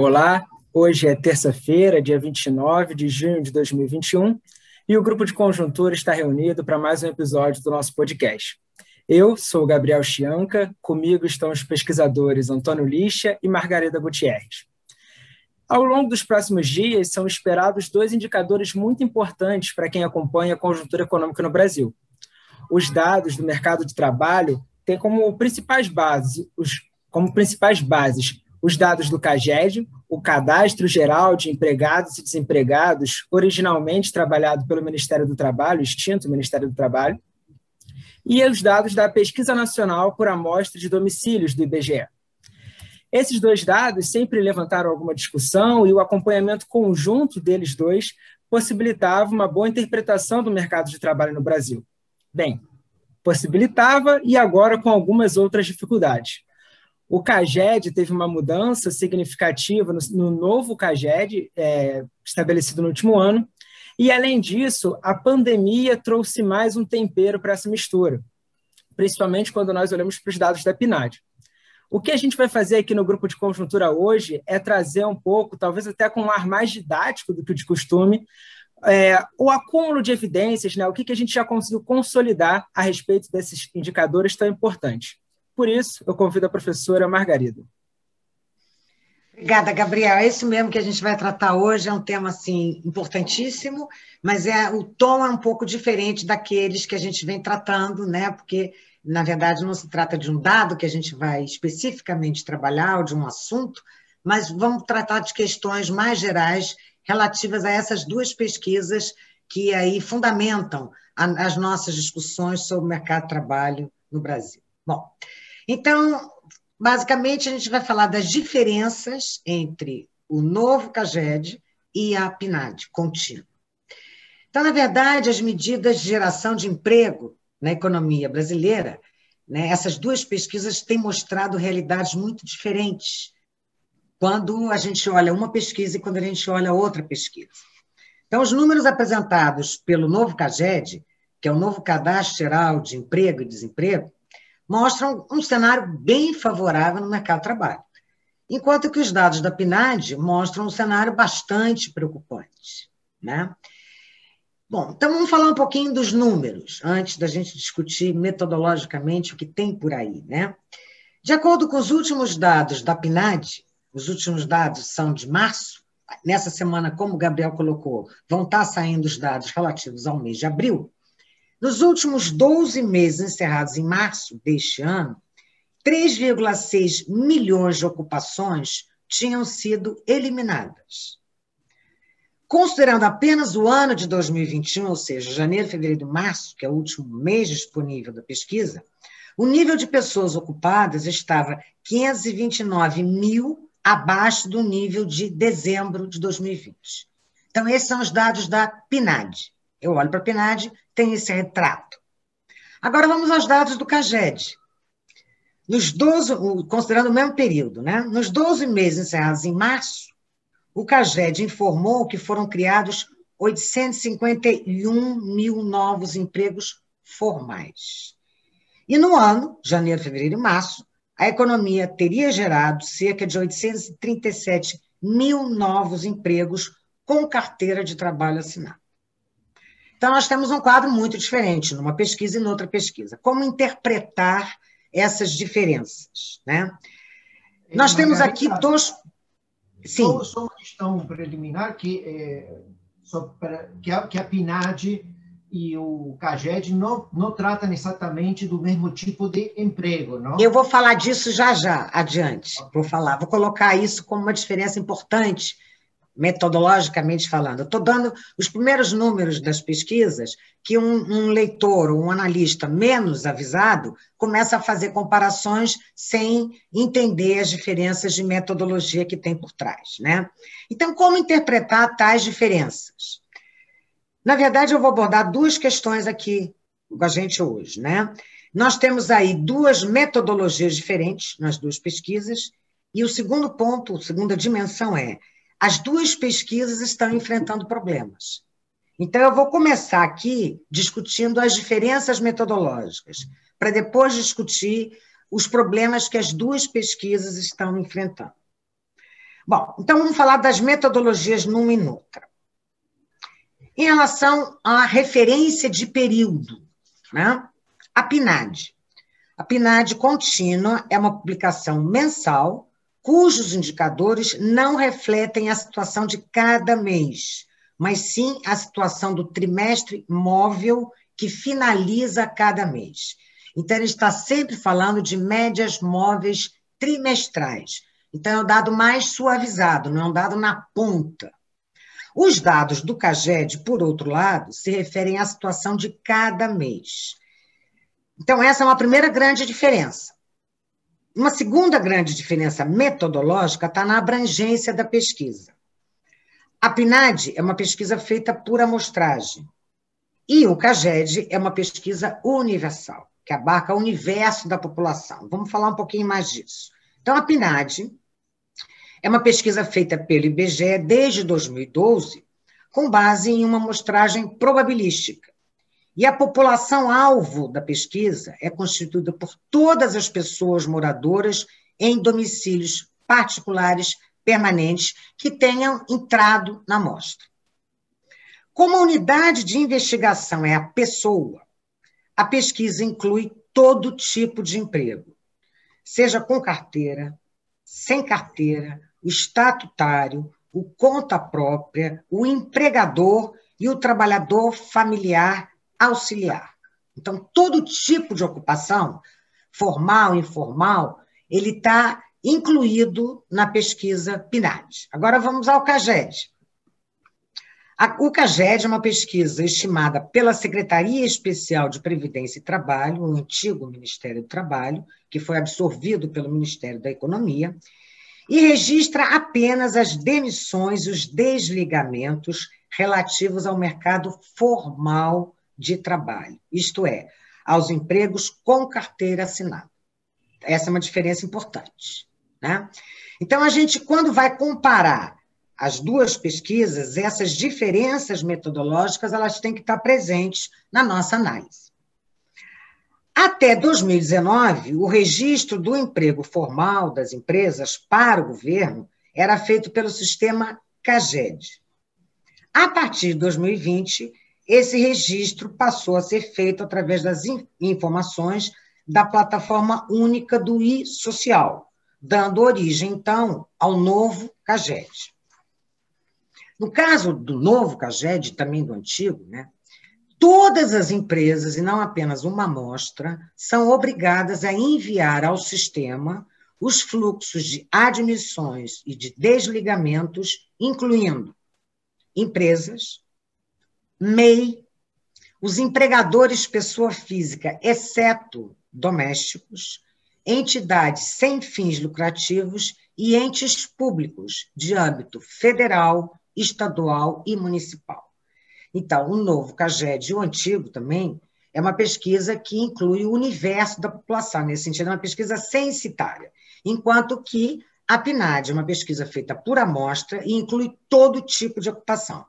Olá, hoje é terça-feira, dia 29 de junho de 2021, e o grupo de conjuntura está reunido para mais um episódio do nosso podcast. Eu sou Gabriel Chianca, comigo estão os pesquisadores Antônio Lixa e Margarida Gutierrez. Ao longo dos próximos dias, são esperados dois indicadores muito importantes para quem acompanha a conjuntura econômica no Brasil. Os dados do mercado de trabalho têm como principais bases, os, como principais bases os dados do CAGED, o Cadastro Geral de Empregados e Desempregados, originalmente trabalhado pelo Ministério do Trabalho, extinto Ministério do Trabalho, e os dados da Pesquisa Nacional por Amostra de Domicílios do IBGE. Esses dois dados sempre levantaram alguma discussão e o acompanhamento conjunto deles dois possibilitava uma boa interpretação do mercado de trabalho no Brasil. Bem, possibilitava e agora com algumas outras dificuldades. O CAGED teve uma mudança significativa no, no novo CAGED, é, estabelecido no último ano, e, além disso, a pandemia trouxe mais um tempero para essa mistura, principalmente quando nós olhamos para os dados da PNAD. O que a gente vai fazer aqui no grupo de conjuntura hoje é trazer um pouco, talvez até com um ar mais didático do que de costume, é, o acúmulo de evidências, né, o que, que a gente já conseguiu consolidar a respeito desses indicadores tão importantes. Por isso, eu convido a professora Margarida. Obrigada, Gabriel. É isso mesmo que a gente vai tratar hoje. É um tema assim importantíssimo, mas é o tom é um pouco diferente daqueles que a gente vem tratando, né? Porque na verdade não se trata de um dado que a gente vai especificamente trabalhar ou de um assunto, mas vamos tratar de questões mais gerais relativas a essas duas pesquisas que aí fundamentam as nossas discussões sobre o mercado de trabalho no Brasil. Bom, então, basicamente, a gente vai falar das diferenças entre o novo CAGED e a PNAD contínua. Então, na verdade, as medidas de geração de emprego na economia brasileira, né, essas duas pesquisas têm mostrado realidades muito diferentes quando a gente olha uma pesquisa e quando a gente olha outra pesquisa. Então, os números apresentados pelo novo CAGED, que é o novo Cadastro Geral de Emprego e Desemprego, mostram um cenário bem favorável no mercado de trabalho, enquanto que os dados da PNAD mostram um cenário bastante preocupante. Né? Bom, então vamos falar um pouquinho dos números, antes da gente discutir metodologicamente o que tem por aí. Né? De acordo com os últimos dados da PNAD, os últimos dados são de março, nessa semana, como o Gabriel colocou, vão estar saindo os dados relativos ao mês de abril, nos últimos 12 meses encerrados em março deste ano, 3,6 milhões de ocupações tinham sido eliminadas. Considerando apenas o ano de 2021, ou seja, janeiro, fevereiro e março, que é o último mês disponível da pesquisa, o nível de pessoas ocupadas estava 529 mil abaixo do nível de dezembro de 2020. Então, esses são os dados da PNAD. Eu olho para a PNAD, tem esse retrato. Agora vamos aos dados do CAGED. Nos 12, considerando o mesmo período, né? nos 12 meses encerrados em março, o CAGED informou que foram criados 851 mil novos empregos formais. E no ano, janeiro, fevereiro e março, a economia teria gerado cerca de 837 mil novos empregos com carteira de trabalho assinada. Então, nós temos um quadro muito diferente numa pesquisa e noutra pesquisa. Como interpretar essas diferenças? Né? Nós temos aqui dois. Sim. Só, só uma questão preliminar que, é, para, que, a, que a PNAD e o CAGED não, não tratam exatamente do mesmo tipo de emprego, não? Eu vou falar disso já já, adiante. Vou falar, vou colocar isso como uma diferença importante metodologicamente falando. Estou dando os primeiros números das pesquisas que um, um leitor ou um analista menos avisado começa a fazer comparações sem entender as diferenças de metodologia que tem por trás. Né? Então, como interpretar tais diferenças? Na verdade, eu vou abordar duas questões aqui com a gente hoje. Né? Nós temos aí duas metodologias diferentes nas duas pesquisas, e o segundo ponto, a segunda dimensão é as duas pesquisas estão enfrentando problemas. Então, eu vou começar aqui discutindo as diferenças metodológicas, para depois discutir os problemas que as duas pesquisas estão enfrentando. Bom, então vamos falar das metodologias numa e noutra. Em relação à referência de período, né? a PNAD. A PNAD contínua é uma publicação mensal cujos indicadores não refletem a situação de cada mês, mas sim a situação do trimestre móvel que finaliza cada mês. Então, ele está sempre falando de médias móveis trimestrais. Então, é o dado mais suavizado, não é um dado na ponta. Os dados do CAGED, por outro lado, se referem à situação de cada mês. Então, essa é uma primeira grande diferença. Uma segunda grande diferença metodológica está na abrangência da pesquisa. A PNAD é uma pesquisa feita por amostragem. E o CAGED é uma pesquisa universal, que abarca o universo da população. Vamos falar um pouquinho mais disso. Então, a PNAD é uma pesquisa feita pelo IBGE desde 2012, com base em uma amostragem probabilística. E a população-alvo da pesquisa é constituída por todas as pessoas moradoras em domicílios particulares permanentes que tenham entrado na amostra. Como a unidade de investigação é a pessoa, a pesquisa inclui todo tipo de emprego, seja com carteira, sem carteira, o estatutário, o conta própria, o empregador e o trabalhador familiar auxiliar. Então, todo tipo de ocupação, formal, informal, ele está incluído na pesquisa PNAD. Agora vamos ao CAGED. O CAGED é uma pesquisa estimada pela Secretaria Especial de Previdência e Trabalho, o antigo Ministério do Trabalho, que foi absorvido pelo Ministério da Economia, e registra apenas as demissões e os desligamentos relativos ao mercado formal de trabalho, isto é, aos empregos com carteira assinada. Essa é uma diferença importante. Né? Então, a gente, quando vai comparar as duas pesquisas, essas diferenças metodológicas, elas têm que estar presentes na nossa análise. Até 2019, o registro do emprego formal das empresas para o governo era feito pelo sistema CAGED. A partir de 2020, esse registro passou a ser feito através das informações da plataforma única do e-social, dando origem, então, ao novo CAGED. No caso do novo CAGED, também do antigo, né, Todas as empresas, e não apenas uma amostra, são obrigadas a enviar ao sistema os fluxos de admissões e de desligamentos, incluindo empresas, MEI, os empregadores pessoa física, exceto domésticos, entidades sem fins lucrativos e entes públicos de âmbito federal, estadual e municipal. Então, o novo CAGED e o antigo também é uma pesquisa que inclui o universo da população, nesse sentido, é uma pesquisa censitária, enquanto que a PNAD é uma pesquisa feita por amostra e inclui todo tipo de ocupação.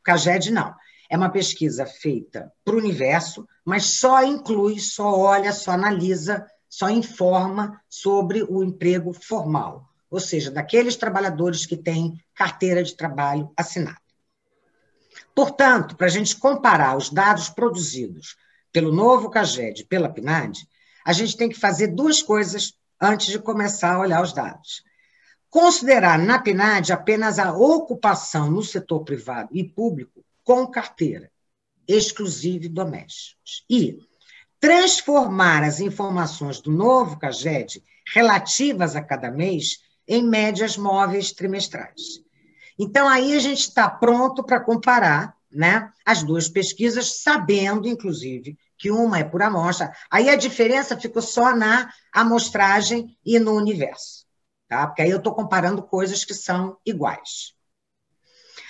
O CAGED não. É uma pesquisa feita para o universo, mas só inclui, só olha, só analisa, só informa sobre o emprego formal, ou seja, daqueles trabalhadores que têm carteira de trabalho assinada. Portanto, para a gente comparar os dados produzidos pelo novo CAGED e pela PNAD, a gente tem que fazer duas coisas antes de começar a olhar os dados. Considerar na PNAD apenas a ocupação no setor privado e público com carteira, exclusiva e domésticos. E transformar as informações do novo CAGED relativas a cada mês em médias móveis trimestrais. Então, aí a gente está pronto para comparar né, as duas pesquisas, sabendo, inclusive, que uma é por amostra. Aí a diferença ficou só na amostragem e no universo. Tá? Porque aí eu estou comparando coisas que são iguais.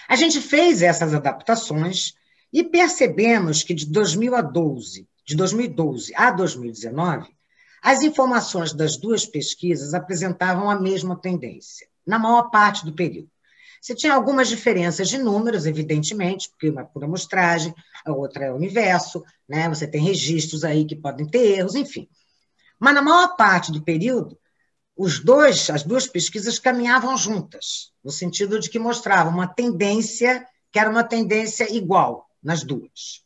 A gente fez essas adaptações e percebemos que de 2012, de 2012 a 2019, as informações das duas pesquisas apresentavam a mesma tendência, na maior parte do período. Você tinha algumas diferenças de números, evidentemente, porque uma é por amostragem, a outra é universo, né? você tem registros aí que podem ter erros, enfim. Mas na maior parte do período, os dois, as duas pesquisas caminhavam juntas, no sentido de que mostravam uma tendência que era uma tendência igual nas duas.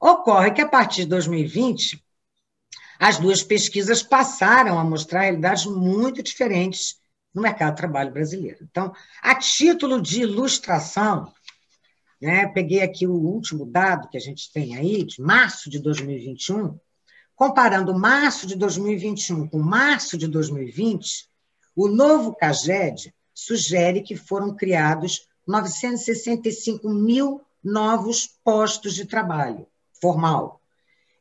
Ocorre que a partir de 2020 as duas pesquisas passaram a mostrar realidades muito diferentes no mercado de trabalho brasileiro. Então, a título de ilustração, né, peguei aqui o último dado que a gente tem aí, de março de 2021, comparando março de 2021 com março de 2020, o novo CAGED sugere que foram criados 965 mil novos postos de trabalho formal.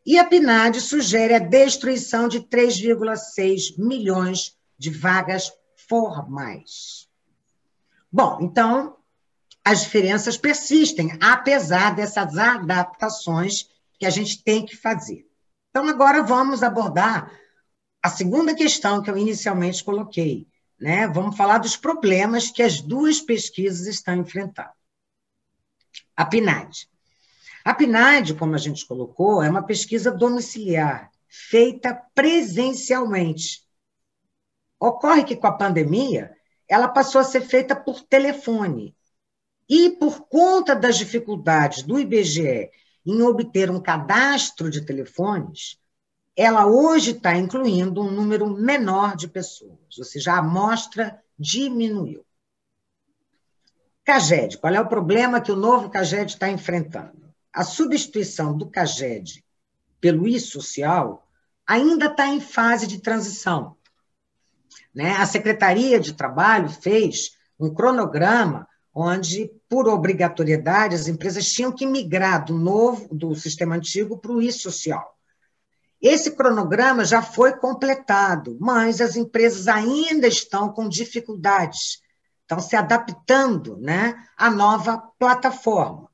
E a PNAD sugere a destruição de 3,6 milhões de vagas formais. Bom, então, as diferenças persistem, apesar dessas adaptações que a gente tem que fazer. Então, agora vamos abordar a segunda questão que eu inicialmente coloquei. Né? Vamos falar dos problemas que as duas pesquisas estão enfrentando. A PNAD. A PNAD, como a gente colocou, é uma pesquisa domiciliar, feita presencialmente. Ocorre que, com a pandemia, ela passou a ser feita por telefone. E, por conta das dificuldades do IBGE em obter um cadastro de telefones, ela hoje está incluindo um número menor de pessoas, ou seja, a amostra diminuiu. CAGED, qual é o problema que o novo CAGED está enfrentando? A substituição do CAGED pelo I-Social ainda está em fase de transição. Né? A Secretaria de Trabalho fez um cronograma onde, por obrigatoriedade, as empresas tinham que migrar do novo, do sistema antigo para o e-social. Esse cronograma já foi completado, mas as empresas ainda estão com dificuldades, estão se adaptando né, à nova plataforma.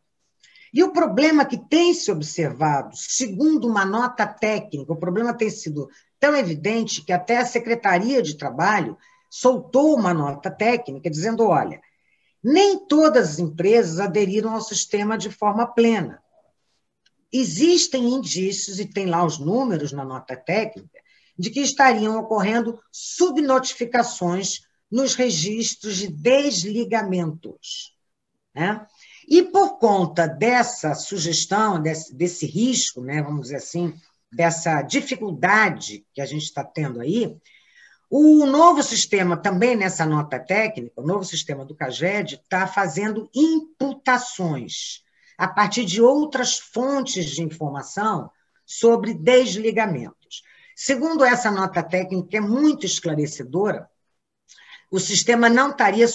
E o problema que tem se observado, segundo uma nota técnica, o problema tem sido tão evidente que até a Secretaria de Trabalho soltou uma nota técnica dizendo: olha, nem todas as empresas aderiram ao sistema de forma plena. Existem indícios, e tem lá os números na nota técnica, de que estariam ocorrendo subnotificações nos registros de desligamentos. Né? E por conta dessa sugestão, desse, desse risco, né, vamos dizer assim, dessa dificuldade que a gente está tendo aí, o novo sistema, também nessa nota técnica, o novo sistema do CAGED está fazendo imputações a partir de outras fontes de informação sobre desligamentos. Segundo essa nota técnica, que é muito esclarecedora, o sistema não estaria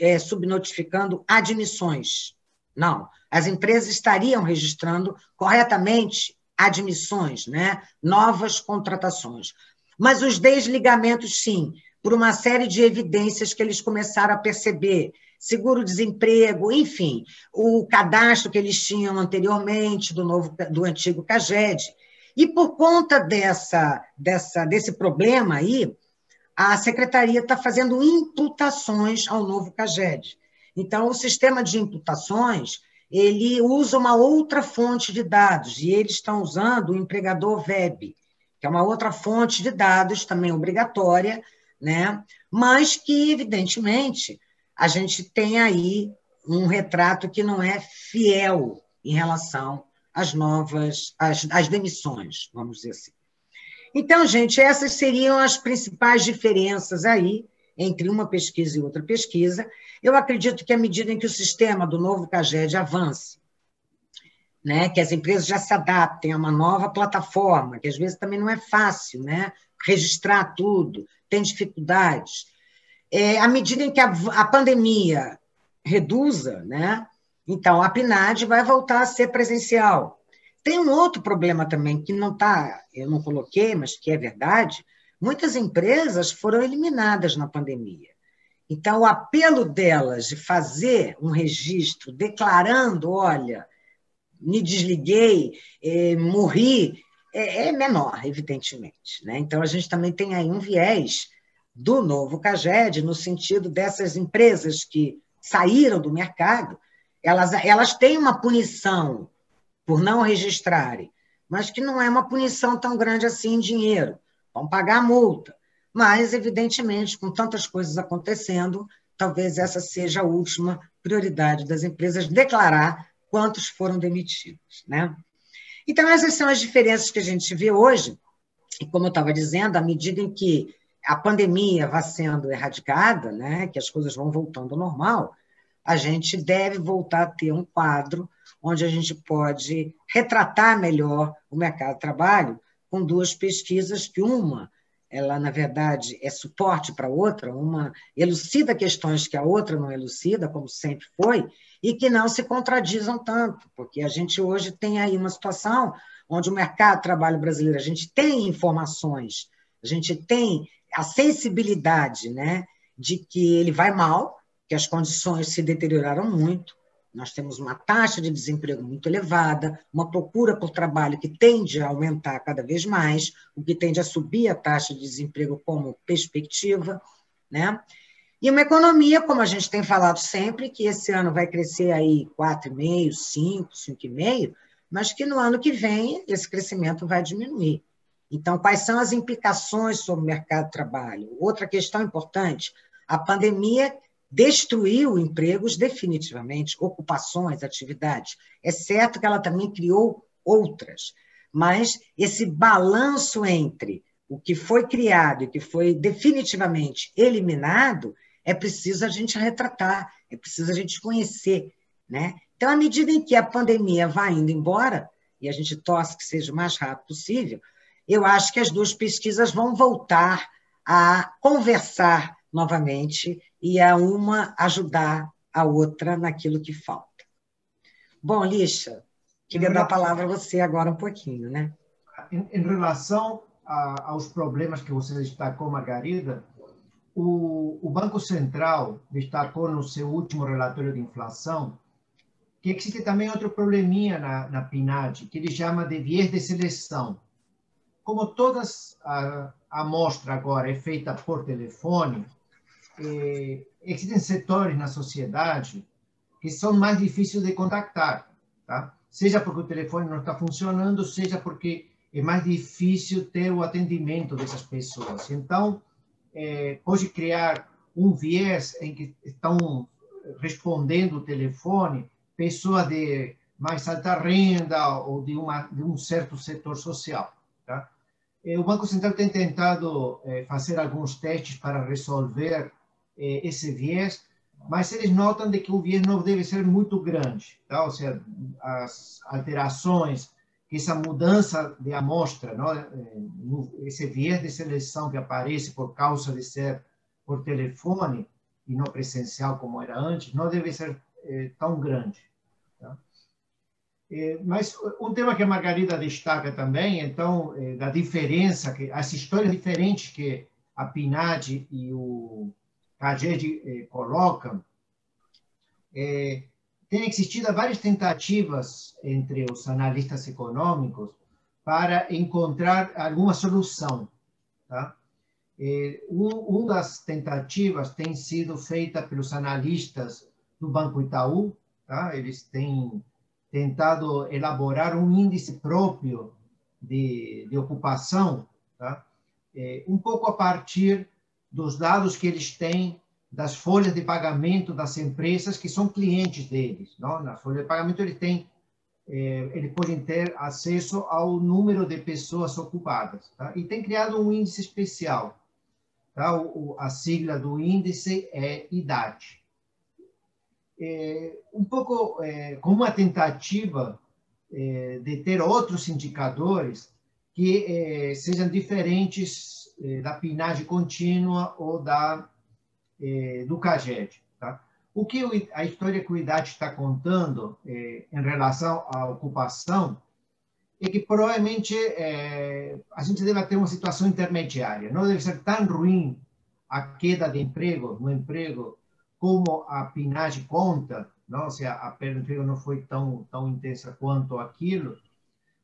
é, subnotificando admissões. Não. As empresas estariam registrando corretamente admissões, né? novas contratações. Mas os desligamentos, sim, por uma série de evidências que eles começaram a perceber. Seguro-desemprego, enfim, o cadastro que eles tinham anteriormente do, novo, do antigo CAGED. E por conta dessa, dessa, desse problema aí, a secretaria está fazendo imputações ao novo CAGED. Então, o sistema de imputações ele usa uma outra fonte de dados, e eles estão usando o empregador web que é uma outra fonte de dados também obrigatória, né? mas que, evidentemente, a gente tem aí um retrato que não é fiel em relação às novas, às, às demissões, vamos dizer assim. Então, gente, essas seriam as principais diferenças aí entre uma pesquisa e outra pesquisa. Eu acredito que à medida em que o sistema do novo CAGED avance né, que as empresas já se adaptem a uma nova plataforma, que às vezes também não é fácil, né, registrar tudo, tem dificuldades. É, à medida em que a, a pandemia reduza, né, então a PNAD vai voltar a ser presencial. Tem um outro problema também que não está, eu não coloquei, mas que é verdade. Muitas empresas foram eliminadas na pandemia. Então, o apelo delas de fazer um registro declarando, olha, me desliguei, é, morri, é, é, menor, evidentemente. Né? Então, a gente também tem aí um viés do novo CAGED, no sentido dessas empresas que saíram do mercado, elas, elas têm uma punição por não registrarem, mas que não é uma punição tão grande assim em dinheiro. Vão pagar a multa. Mas, evidentemente, com tantas coisas acontecendo, talvez essa seja a última prioridade das empresas declarar quantos foram demitidos. Né? Então, essas são as diferenças que a gente vê hoje, e como eu estava dizendo, à medida em que a pandemia vai sendo erradicada, né, que as coisas vão voltando ao normal, a gente deve voltar a ter um quadro onde a gente pode retratar melhor o mercado de trabalho com duas pesquisas que uma ela na verdade é suporte para outra, uma elucida questões que a outra não elucida, como sempre foi, e que não se contradizam tanto, porque a gente hoje tem aí uma situação onde o mercado de trabalho brasileiro, a gente tem informações, a gente tem a sensibilidade né, de que ele vai mal, que as condições se deterioraram muito, nós temos uma taxa de desemprego muito elevada, uma procura por trabalho que tende a aumentar cada vez mais, o que tende a subir a taxa de desemprego como perspectiva, né? E uma economia, como a gente tem falado sempre, que esse ano vai crescer aí 4,5%, 5%, 5,5%, mas que no ano que vem esse crescimento vai diminuir. Então, quais são as implicações sobre o mercado de trabalho? Outra questão importante, a pandemia destruiu empregos definitivamente, ocupações, atividades. É certo que ela também criou outras, mas esse balanço entre o que foi criado e que foi definitivamente eliminado é preciso a gente retratar, é preciso a gente conhecer, né? Então, à medida em que a pandemia vai indo embora, e a gente torce que seja o mais rápido possível, eu acho que as duas pesquisas vão voltar a conversar novamente e a uma ajudar a outra naquilo que falta. Bom, Lixa, queria dar a palavra a você agora um pouquinho, né? Em, em relação a, aos problemas que você destacou, Margarida, o, o, Banco Central destacou no seu último relatório de inflação que existe também outro probleminha na, na PNAD, que ele chama de viés de seleção. Como todas a, a amostra agora é feita por telefone, eh, existem setores na sociedade que são mais difíceis de contactar, tá? Seja porque o telefone não está funcionando, seja porque é mais difícil ter o atendimento dessas pessoas. Então, eh, pode criar um viés em que estão respondendo o telefone pessoas de mais alta renda ou de, uma, de um certo setor social. Tá? Eh, o Banco Central tem tentado eh, fazer alguns testes para resolver eh, esse viés, mas eles notam de que o viés não deve ser muito grande, tá? ou seja, as alterações, essa mudança de amostra, não? Eh, esse viés de seleção que aparece por causa de ser por telefone e não presencial como era antes, não deve ser eh, tão grande. Tá? Eh, mas um tema que a Margarida destaca também, então, eh, da diferença, que as histórias diferentes que a PNAD e o a gente eh, coloca, eh, tem existido várias tentativas entre os analistas econômicos para encontrar alguma solução. Tá? Eh, um, uma das tentativas tem sido feita pelos analistas do Banco Itaú, tá? eles têm tentado elaborar um índice próprio de, de ocupação, tá? Um pouco a partir dos dados que eles têm das folhas de pagamento das empresas que são clientes deles. Não? Na folha de pagamento ele tem, eh, eles podem ter acesso ao número de pessoas ocupadas. Tá? E tem criado um índice especial. Tá? O, a sigla do índice é idade. É, um pouco é, como uma tentativa é, de ter outros indicadores que sejam diferentes eh, da pinagem contínua ou da, eh, do CAGED. Tá? O que a história que o IDAT está contando eh, em relação à ocupação é que provavelmente a gente deve ter uma situação intermediária. Não deve ser tão ruim a queda de emprego, no emprego, como a pinagem conta, não? se a perda de emprego não foi tão, tão intensa quanto aquilo,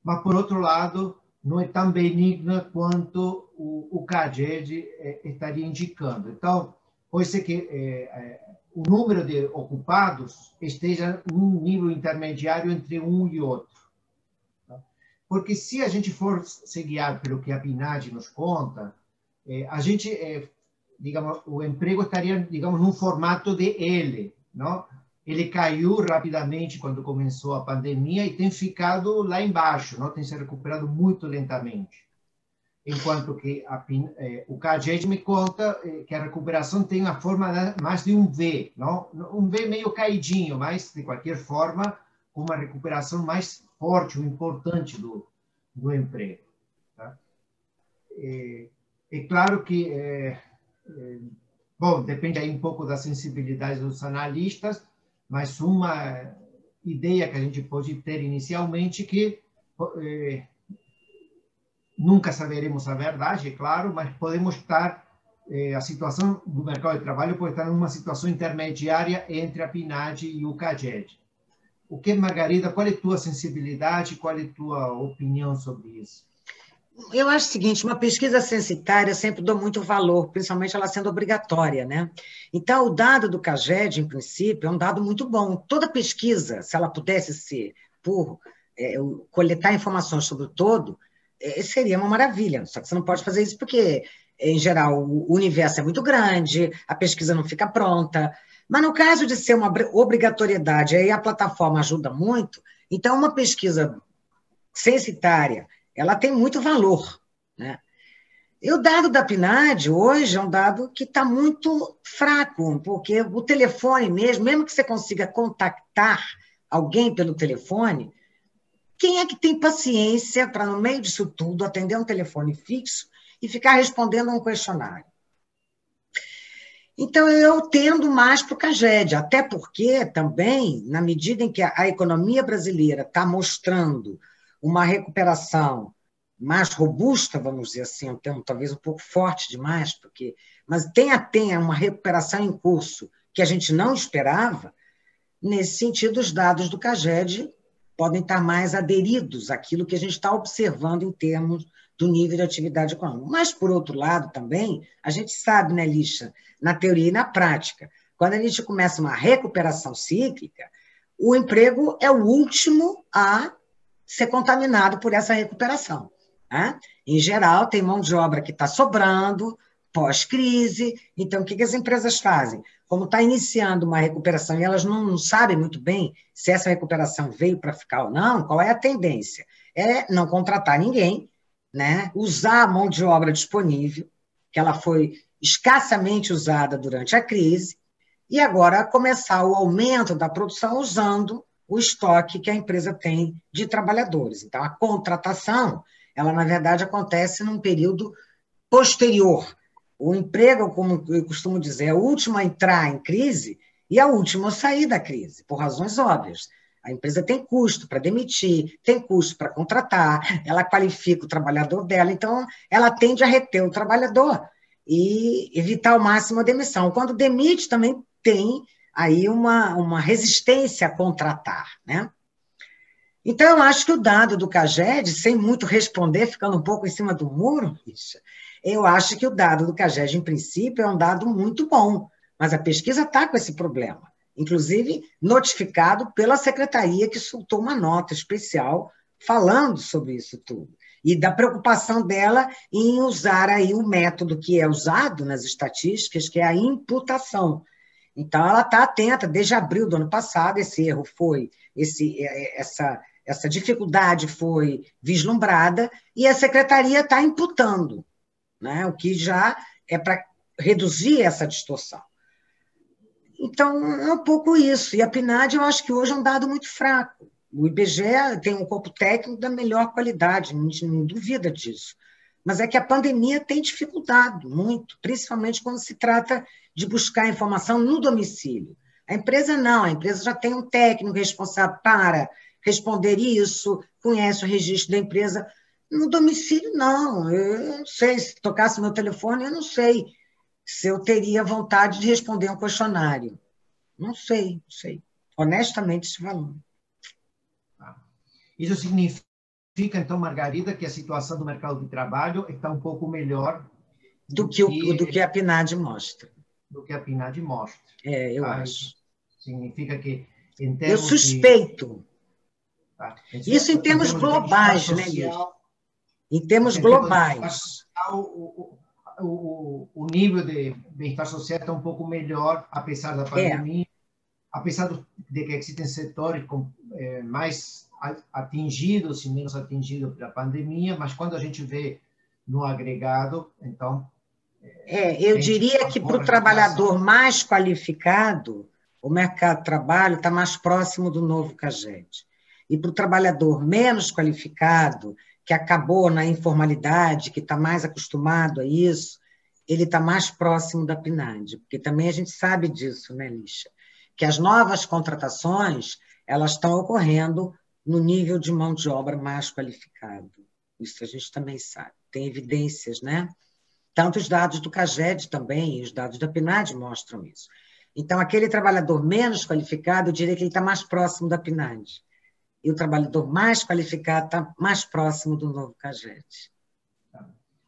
mas, por outro lado, não é tão benigna quanto o, o CAGED é, estaria indicando. Então, pode ser que é, o número de ocupados esteja num nível intermediário entre um e outro. Tá? Porque se a gente for se guiar pelo que a PNAD nos conta, é, a gente, é, digamos, o emprego estaria, digamos, num formato de L, não? Ele caiu rapidamente quando começou a pandemia e tem ficado lá embaixo, não? Tem se recuperado muito lentamente. Enquanto que a, eh, o CAGED me conta eh, que a recuperação tem a forma mais de um V, não? Um V meio caidinho, mas de qualquer forma, uma recuperação mais forte, importante do, do emprego. Tá? É, é claro que, é, é, bom, depende aí um pouco da sensibilidade dos analistas, mas uma ideia que a gente pode ter inicialmente que é, nunca saberemos a verdade, é claro, mas podemos estar é, a situação do mercado de trabalho pode estar numa situação intermediária entre a PNAD e o CAGED. O que, Margarida, qual é a tua sensibilidade, qual é a tua opinião sobre isso? Eu acho o seguinte, uma pesquisa censitária sempre dou muito valor, principalmente ela sendo obrigatória, né? Então, o dado do CAGED, em princípio, é um dado muito bom. Toda pesquisa, se ela pudesse ser por é, coletar informações sobre o todo, é, seria uma maravilha. Só que você não pode fazer isso porque, em geral, o universo é muito grande, a pesquisa não fica pronta, mas no caso de ser uma obrigatoriedade, aí a plataforma ajuda muito, então uma pesquisa censitária, ela tem muito valor, né? E o dado da PNAD hoje é um dado que está muito fraco, porque o telefone mesmo, mesmo que você consiga contactar alguém pelo telefone, quem é que tem paciência para, no meio disso tudo, atender um telefone fixo e ficar respondendo um questionário? Então, eu tendo mais para o CAGED, até porque também, na medida em que a economia brasileira está mostrando uma recuperação mais robusta, vamos dizer assim, um termo talvez um pouco forte demais, porque, mas tem até uma recuperação em curso que a gente não esperava, nesse sentido, os dados do CAGED podem estar mais aderidos àquilo que a gente está observando em termos do nível de atividade econômica. Mas, por outro lado, também, a gente sabe, né, Lixa, na teoria e na prática, quando a gente começa uma recuperação cíclica, o emprego é o último a ser contaminado por essa recuperação. Né? Em geral, tem mão de obra que está sobrando, pós-crise. Então, o que, que as empresas fazem? Como está iniciando uma recuperação e elas não, não, sabem muito bem se essa recuperação veio para ficar ou não, qual é a tendência? É não contratar ninguém, né? usar a mão de obra disponível, que ela foi escassamente usada durante a crise, e agora começar o aumento da produção usando o estoque que a empresa tem de trabalhadores. Então, a contratação, ela, na verdade, acontece num período posterior. O emprego, como eu costumo dizer, é o último a entrar em crise e a última a sair da crise, por razões óbvias. A empresa tem custo para demitir, tem custo para contratar, ela qualifica o trabalhador dela, então ela tende a reter o trabalhador e evitar ao máximo a demissão. Quando demite, também tem aí uma, uma resistência a contratar, né? Então, eu acho que o dado do CAGED, sem muito responder, ficando um pouco em cima do muro, eu acho que o dado do CAGED, em princípio, é um dado muito bom, mas a pesquisa está com esse problema inclusive notificado pela secretaria que soltou uma nota especial falando sobre isso tudo e da preocupação dela em usar aí o método que é usado nas estatísticas, que é a imputação. Então, ela está atenta, desde abril do ano passado, esse erro foi, esse, é, essa, essa dificuldade foi vislumbrada, e a secretaria está imputando, né, o que já é para reduzir essa distorção. Então, é um pouco isso. E a PNAD, eu acho que hoje é um dado muito fraco. O IBGE tem um corpo técnico da melhor qualidade, a gente não duvida disso. Mas é que a pandemia tem dificultado muito, principalmente quando se trata de buscar informação no domicílio. A empresa não, a empresa já tem um técnico responsável para responder isso, conhece o registro da empresa. No domicílio, não. Eu não sei, se tocasse meu telefone, eu não sei se eu teria vontade de responder um questionário. Não sei, não sei. Honestamente, se falando. Tá. Isso significa, então, Margarida, que a situação do mercado de trabalho está um pouco melhor do, do que, o, do que a PNAD mostra. Do que a PNAD mostra. É, eu tá? acho. Significa que, em termos Eu suspeito. De... Tá. Isso em termos, globais, né, Em termos globais. O, o, o nível de bem-estar social está um pouco melhor, apesar da é. pandemia, é. apesar de que existem setores com, é, mais atingidos e menos atingidos pela pandemia, mas quando a gente vê no agregado, então. É, eu diria que para o trabalhador mais qualificado, o mercado de trabalho está mais próximo do novo CAGED. E para o trabalhador menos qualificado, que acabou na informalidade, que está mais acostumado a isso, ele está mais próximo da PNAD, porque também a gente sabe disso, né, Lixa? Que as novas contratações elas estão ocorrendo no nível de mão de obra mais qualificado. Isso a gente também sabe, tem evidências, né? Tanto os dados do CAGED também, e os dados da PNAD mostram isso. Então, aquele trabalhador menos qualificado, eu diria que ele está mais próximo da PNAD e o trabalhador mais qualificado está mais próximo do novo CAGED.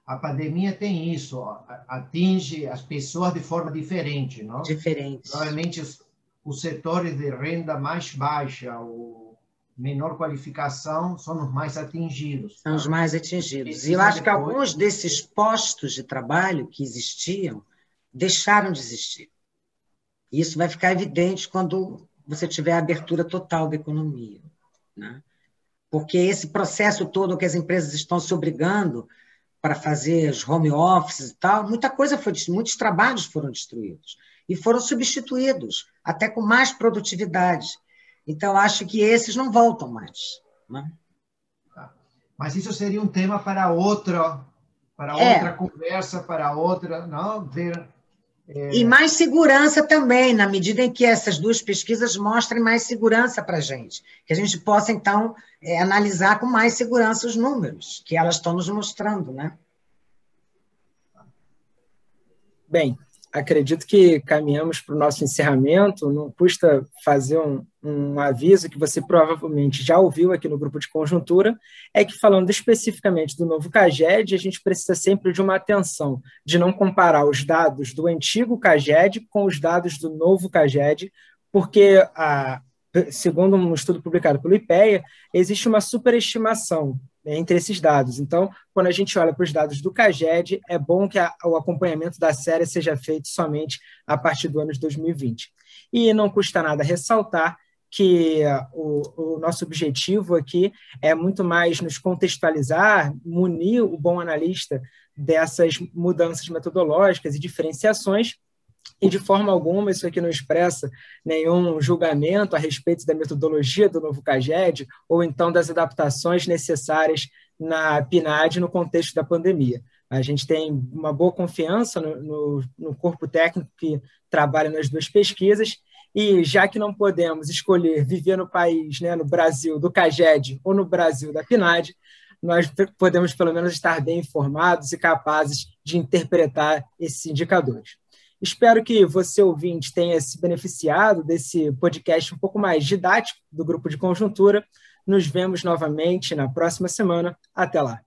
A pandemia tem isso, atinge as pessoas de forma diferente, não? Diferente. Provavelmente os, os setores de renda mais baixa, ou menor qualificação, são os mais atingidos. São os mais atingidos. E eu acho que alguns desses postos de trabalho que existiam deixaram de existir. Isso vai ficar evidente quando você tiver a abertura total da economia. Né? Porque esse processo todo que as empresas estão se obrigando para fazer os home offices e tal, muita coisa foi, muitos trabalhos foram destruídos e foram substituídos, até com mais produtividade. Então, acho que esses não voltam mais. Né? Tá. Mas isso seria um tema para outra, para é. outra conversa, para outra, não ver é... E mais segurança também, na medida em que essas duas pesquisas mostrem mais segurança para a gente. Que a gente possa, então, é, analisar com mais segurança os números que elas estão nos mostrando, né? Bem, acredito que caminhamos para o nosso encerramento. Não custa fazer um, um, aviso que você provavelmente já ouviu aqui no grupo de conjuntura, é que falando especificamente do novo CAGED, a gente precisa sempre de uma atenção de não comparar os dados do antigo CAGED com os dados do novo CAGED, porque a, segundo um estudo publicado pelo IPEA, existe uma superestimação entre esses dados. Então, quando a gente olha para os dados do CAGED, é bom que a, o acompanhamento da série seja feito somente a partir do ano de 2020. E não custa nada ressaltar que o, o, nosso objetivo aqui é muito mais nos contextualizar, munir o bom analista dessas mudanças metodológicas e diferenciações, e de forma alguma isso aqui não expressa nenhum julgamento a respeito da metodologia do novo CAGED ou então das adaptações necessárias na PNAD no contexto da pandemia. A gente tem uma boa confiança no, no, no corpo técnico que trabalha nas duas pesquisas e já que não podemos escolher viver no país, né, no Brasil do CAGED ou no Brasil da PNAD, nós podemos pelo menos estar bem informados e capazes de interpretar esses indicadores. Espero que você, ouvinte, tenha se beneficiado desse podcast um pouco mais didático do Grupo de Conjuntura. Nos vemos novamente na próxima semana. Até lá.